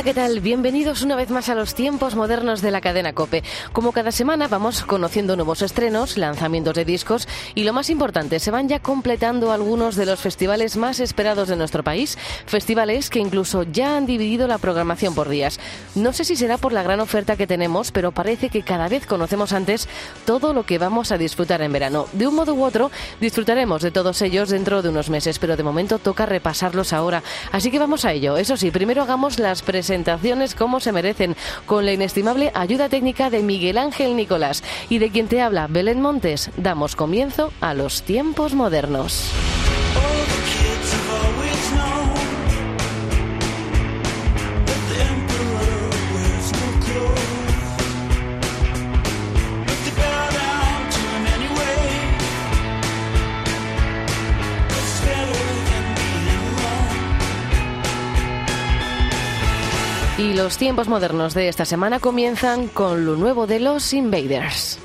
Hola, ¿qué tal? Bienvenidos una vez más a los tiempos modernos de la cadena Cope. Como cada semana vamos conociendo nuevos estrenos, lanzamientos de discos y lo más importante, se van ya completando algunos de los festivales más esperados de nuestro país, festivales que incluso ya han dividido la programación por días. No sé si será por la gran oferta que tenemos, pero parece que cada vez conocemos antes todo lo que vamos a disfrutar en verano. De un modo u otro, disfrutaremos de todos ellos dentro de unos meses, pero de momento toca repasarlos ahora. Así que vamos a ello. Eso sí, primero hagamos las presentaciones como se merecen, con la inestimable ayuda técnica de Miguel Ángel Nicolás y de quien te habla Belén Montes. Damos comienzo a los tiempos modernos. Los tiempos modernos de esta semana comienzan con lo nuevo de los Invaders.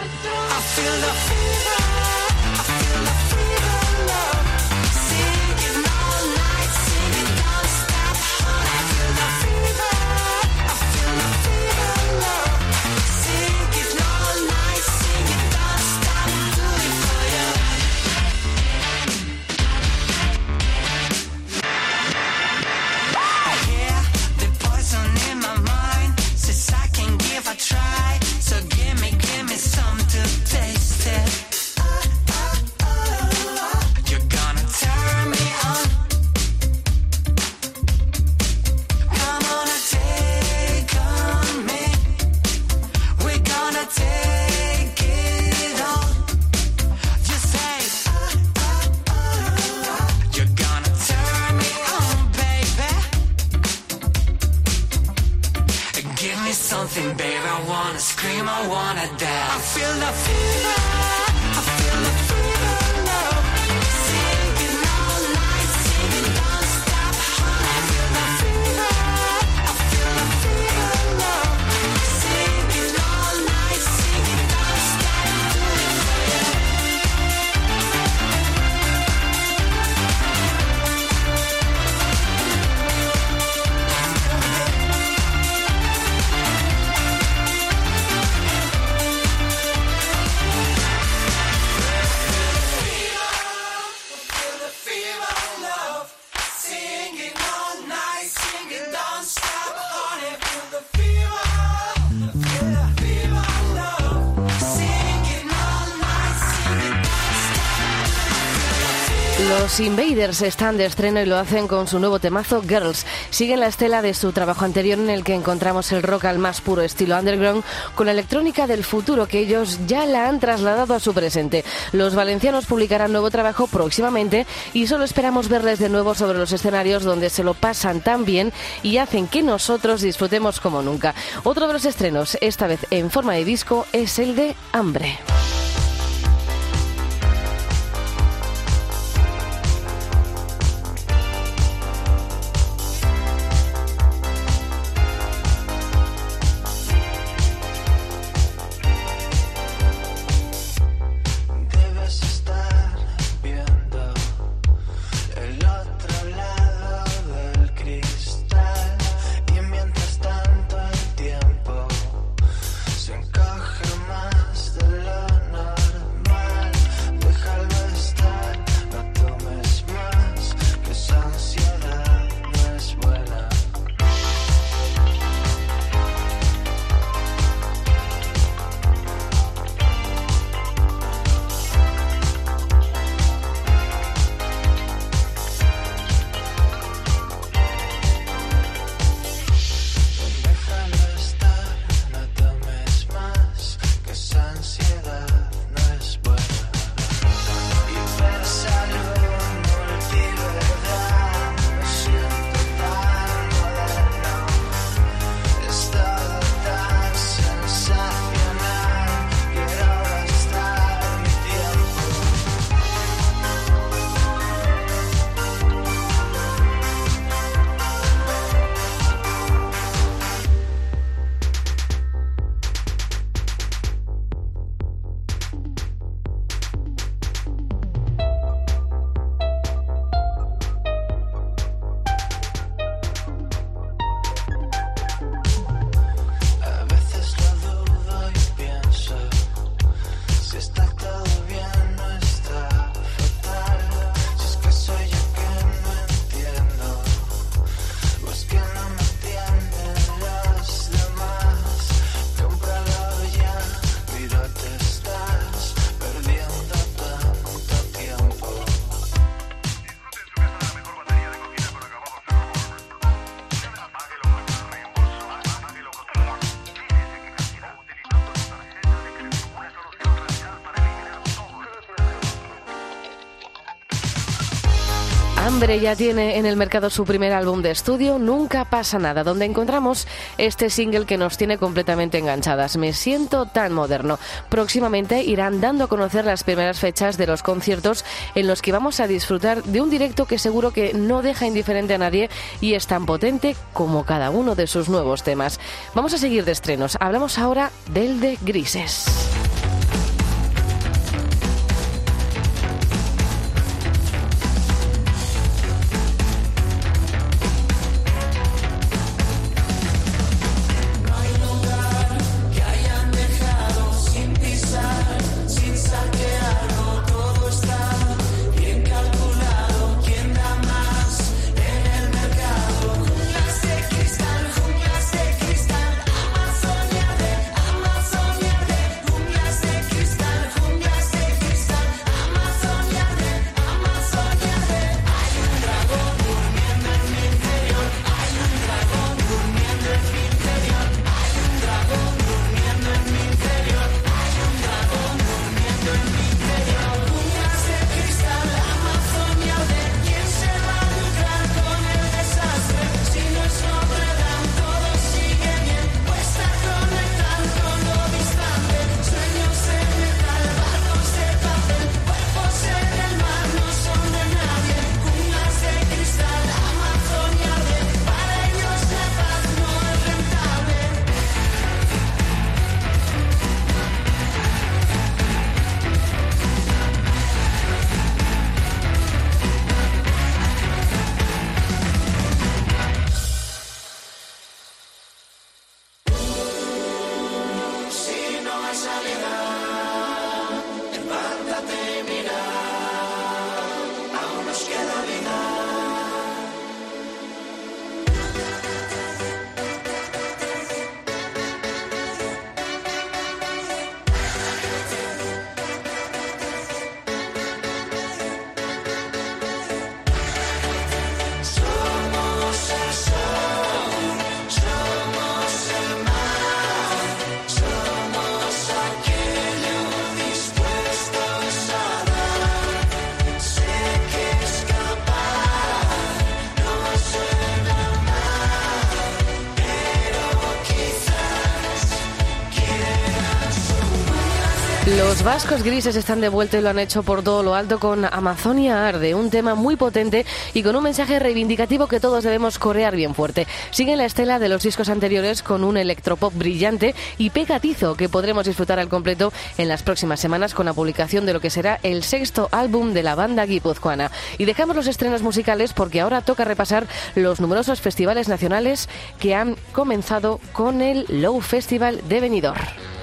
Let's do! I wanna dance. I feel the fever. Invaders están de estreno y lo hacen con su nuevo temazo Girls. Siguen la estela de su trabajo anterior en el que encontramos el rock al más puro estilo underground con la electrónica del futuro que ellos ya la han trasladado a su presente. Los valencianos publicarán nuevo trabajo próximamente y solo esperamos verles de nuevo sobre los escenarios donde se lo pasan tan bien y hacen que nosotros disfrutemos como nunca. Otro de los estrenos, esta vez en forma de disco, es el de Hambre. stuck up. Hambre ya tiene en el mercado su primer álbum de estudio, Nunca pasa nada, donde encontramos este single que nos tiene completamente enganchadas. Me siento tan moderno. Próximamente irán dando a conocer las primeras fechas de los conciertos en los que vamos a disfrutar de un directo que seguro que no deja indiferente a nadie y es tan potente como cada uno de sus nuevos temas. Vamos a seguir de estrenos. Hablamos ahora del de Grises. Los vascos grises están de vuelta y lo han hecho por todo lo alto con Amazonia Arde, un tema muy potente y con un mensaje reivindicativo que todos debemos corear bien fuerte. Siguen la estela de los discos anteriores con un electropop brillante y pegatizo que podremos disfrutar al completo en las próximas semanas con la publicación de lo que será el sexto álbum de la banda guipuzcoana. Y dejamos los estrenos musicales porque ahora toca repasar los numerosos festivales nacionales que han comenzado con el Low Festival de Benidorm.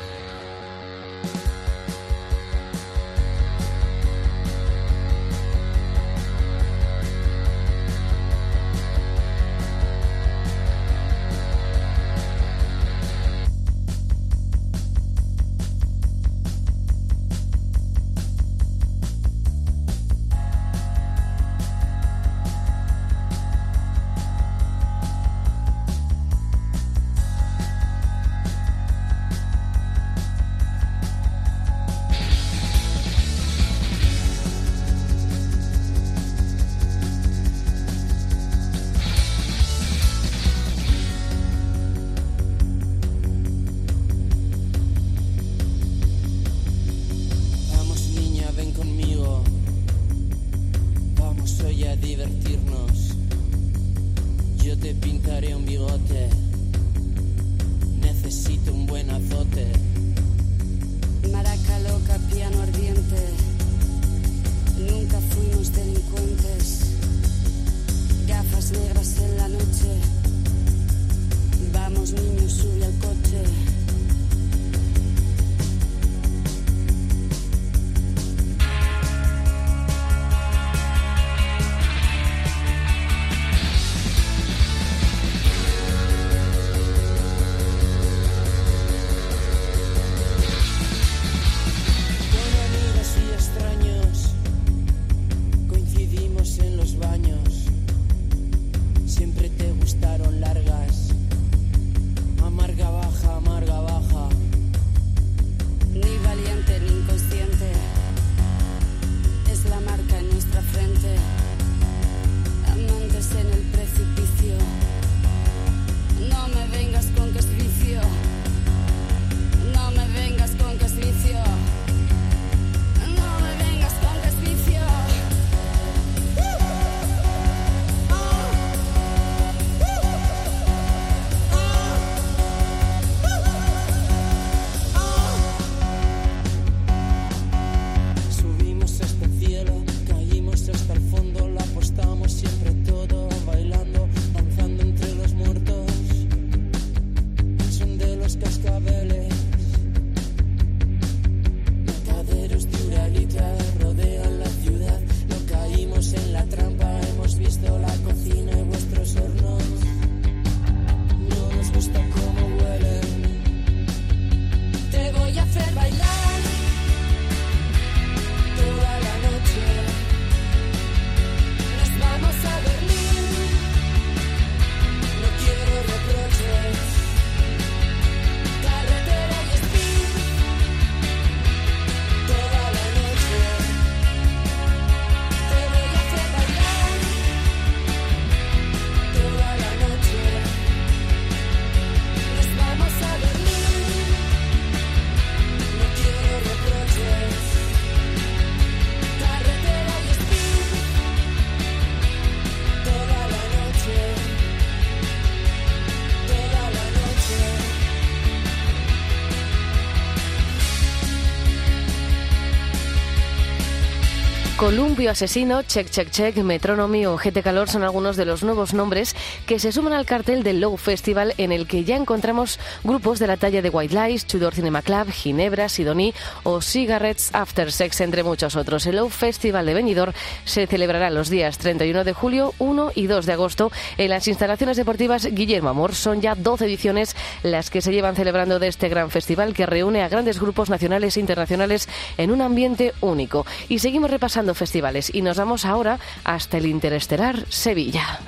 Columpio Asesino, Check Check Check, Metronomy o GT Calor son algunos de los nuevos nombres que se suman al cartel del Low Festival en el que ya encontramos grupos de la talla de White Lies, Tudor Cinema Club, Ginebra, Sidoní o Cigarettes After Sex, entre muchos otros. El Low Festival de Benidorm se celebrará los días 31 de julio, 1 y 2 de agosto en las instalaciones deportivas Guillermo Amor. Son ya 12 ediciones las que se llevan celebrando de este gran festival que reúne a grandes grupos nacionales e internacionales en un ambiente único. Y seguimos repasando festivales y nos vamos ahora hasta el Interestelar Sevilla.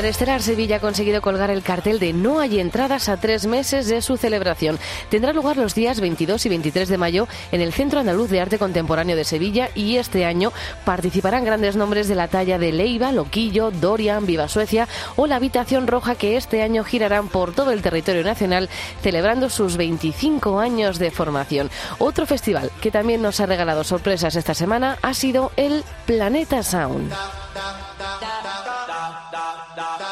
Interestelar Sevilla ha conseguido colgar el cartel de No hay entradas a tres meses de su celebración. Tendrá lugar los días 22 y 23 de mayo en el Centro Andaluz de Arte Contemporáneo de Sevilla y este año participarán grandes nombres de la talla de Leiva, Loquillo, Dorian, Viva Suecia o la Habitación Roja que este año girarán por todo el territorio nacional celebrando sus 25 años de formación. Otro festival que también nos ha regalado sorpresas esta semana ha sido el Planeta Sound. No te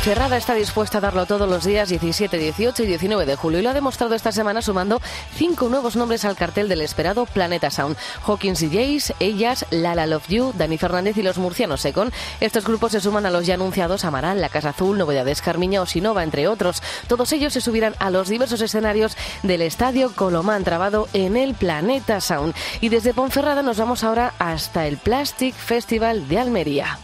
Ponferrada está dispuesta a darlo todos los días 17, 18 y 19 de julio y lo ha demostrado esta semana sumando cinco nuevos nombres al cartel del esperado Planeta Sound. Hawkins y Jace, Ellas, Lala Love You, Dani Fernández y los murcianos Secon. Estos grupos se suman a los ya anunciados Amaral, La Casa Azul, Novedades Carmiña o Sinova, entre otros. Todos ellos se subirán a los diversos escenarios del Estadio Colomán, trabado en el Planeta Sound. Y desde Ponferrada nos vamos ahora hasta el Plastic Festival de Almería.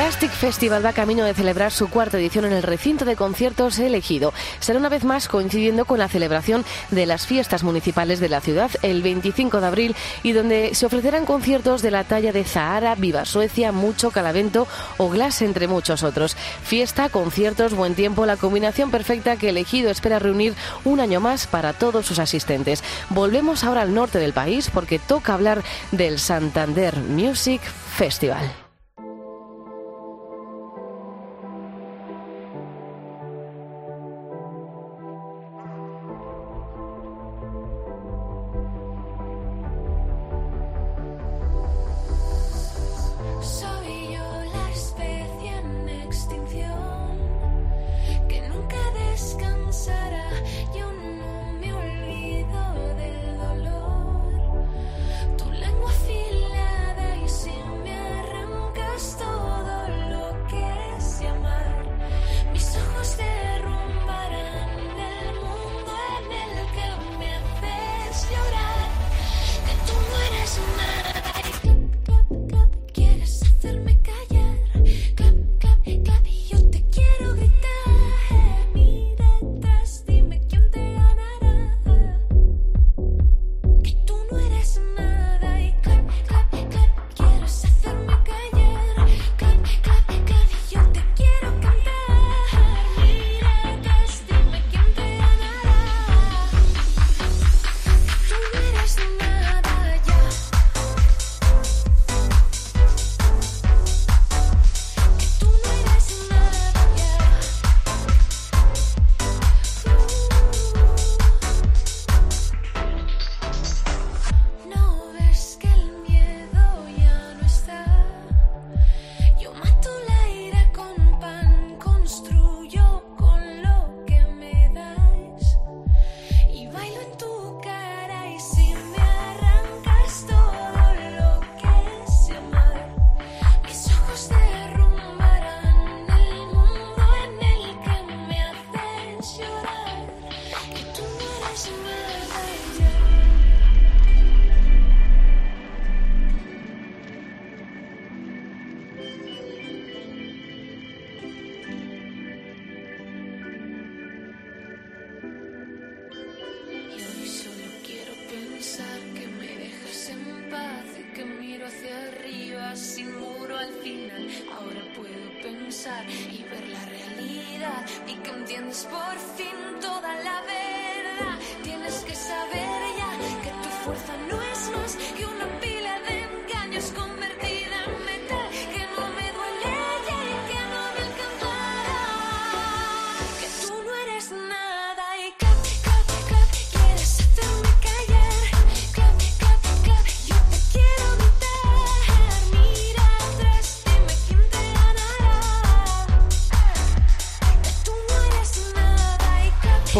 Plastic Festival va camino de celebrar su cuarta edición en el recinto de conciertos elegido. Será una vez más coincidiendo con la celebración de las fiestas municipales de la ciudad el 25 de abril y donde se ofrecerán conciertos de la talla de Zahara, Viva Suecia, Mucho, Calavento o Glass, entre muchos otros. Fiesta, conciertos, buen tiempo, la combinación perfecta que elegido espera reunir un año más para todos sus asistentes. Volvemos ahora al norte del país porque toca hablar del Santander Music Festival.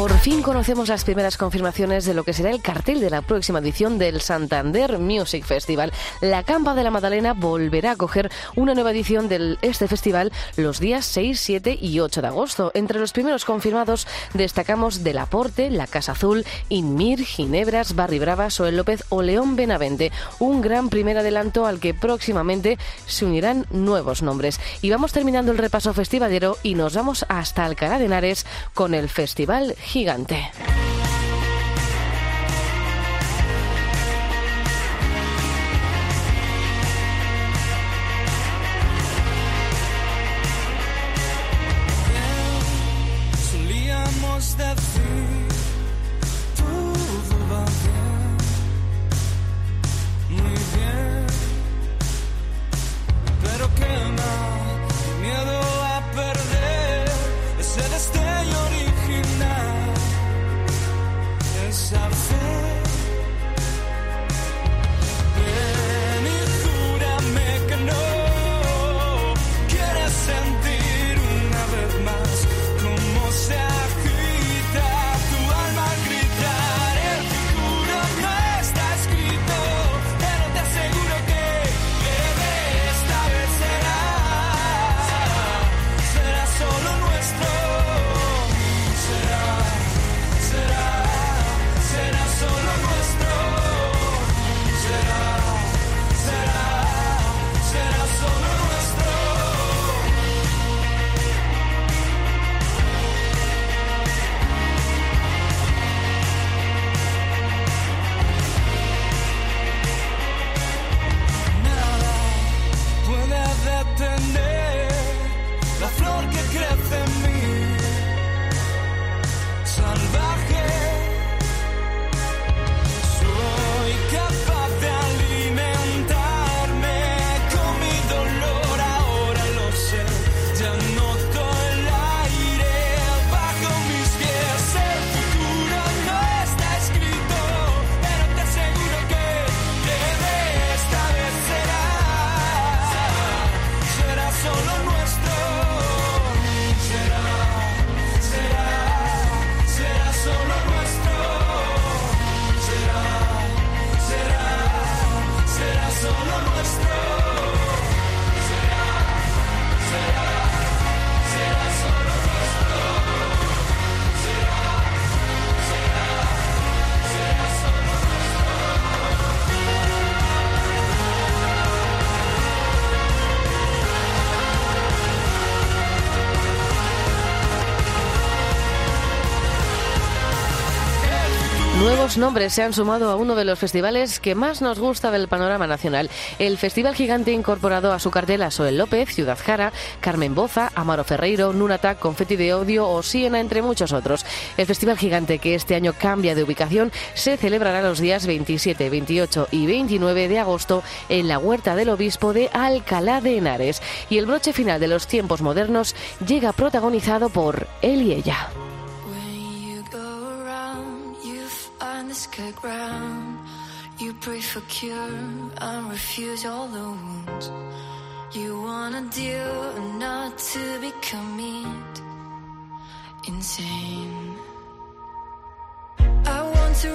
Por fin conocemos las primeras confirmaciones de lo que será el cartel de la próxima edición del Santander Music Festival. La Campa de la Madalena volverá a coger una nueva edición de este festival los días 6, 7 y 8 de agosto. Entre los primeros confirmados destacamos Del Aporte, La Casa Azul, Inmir, Ginebras, Barri Brava, Soel López o León Benavente. Un gran primer adelanto al que próximamente se unirán nuevos nombres. Y vamos terminando el repaso festivalero y nos vamos hasta Alcalá de Henares con el Festival Gigante. Solíamos Nuevos nombres se han sumado a uno de los festivales que más nos gusta del panorama nacional. El Festival Gigante incorporado a su cartel a Soel López, Ciudad Jara, Carmen Boza, Amaro Ferreiro, Nunata, Confetti de Odio o Siena, entre muchos otros. El Festival Gigante, que este año cambia de ubicación, se celebrará los días 27, 28 y 29 de agosto en la Huerta del Obispo de Alcalá de Henares. Y el broche final de los tiempos modernos llega protagonizado por él y ella. The scared ground. You pray for cure and refuse all the wounds. You wanna deal not to become it insane.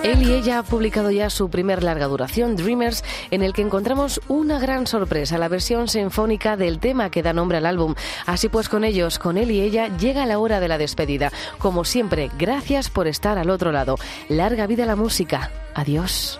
Él y ella ha publicado ya su primer larga duración, Dreamers, en el que encontramos una gran sorpresa, la versión sinfónica del tema que da nombre al álbum. Así pues, con ellos, con él y ella, llega la hora de la despedida. Como siempre, gracias por estar al otro lado. Larga vida la música. Adiós.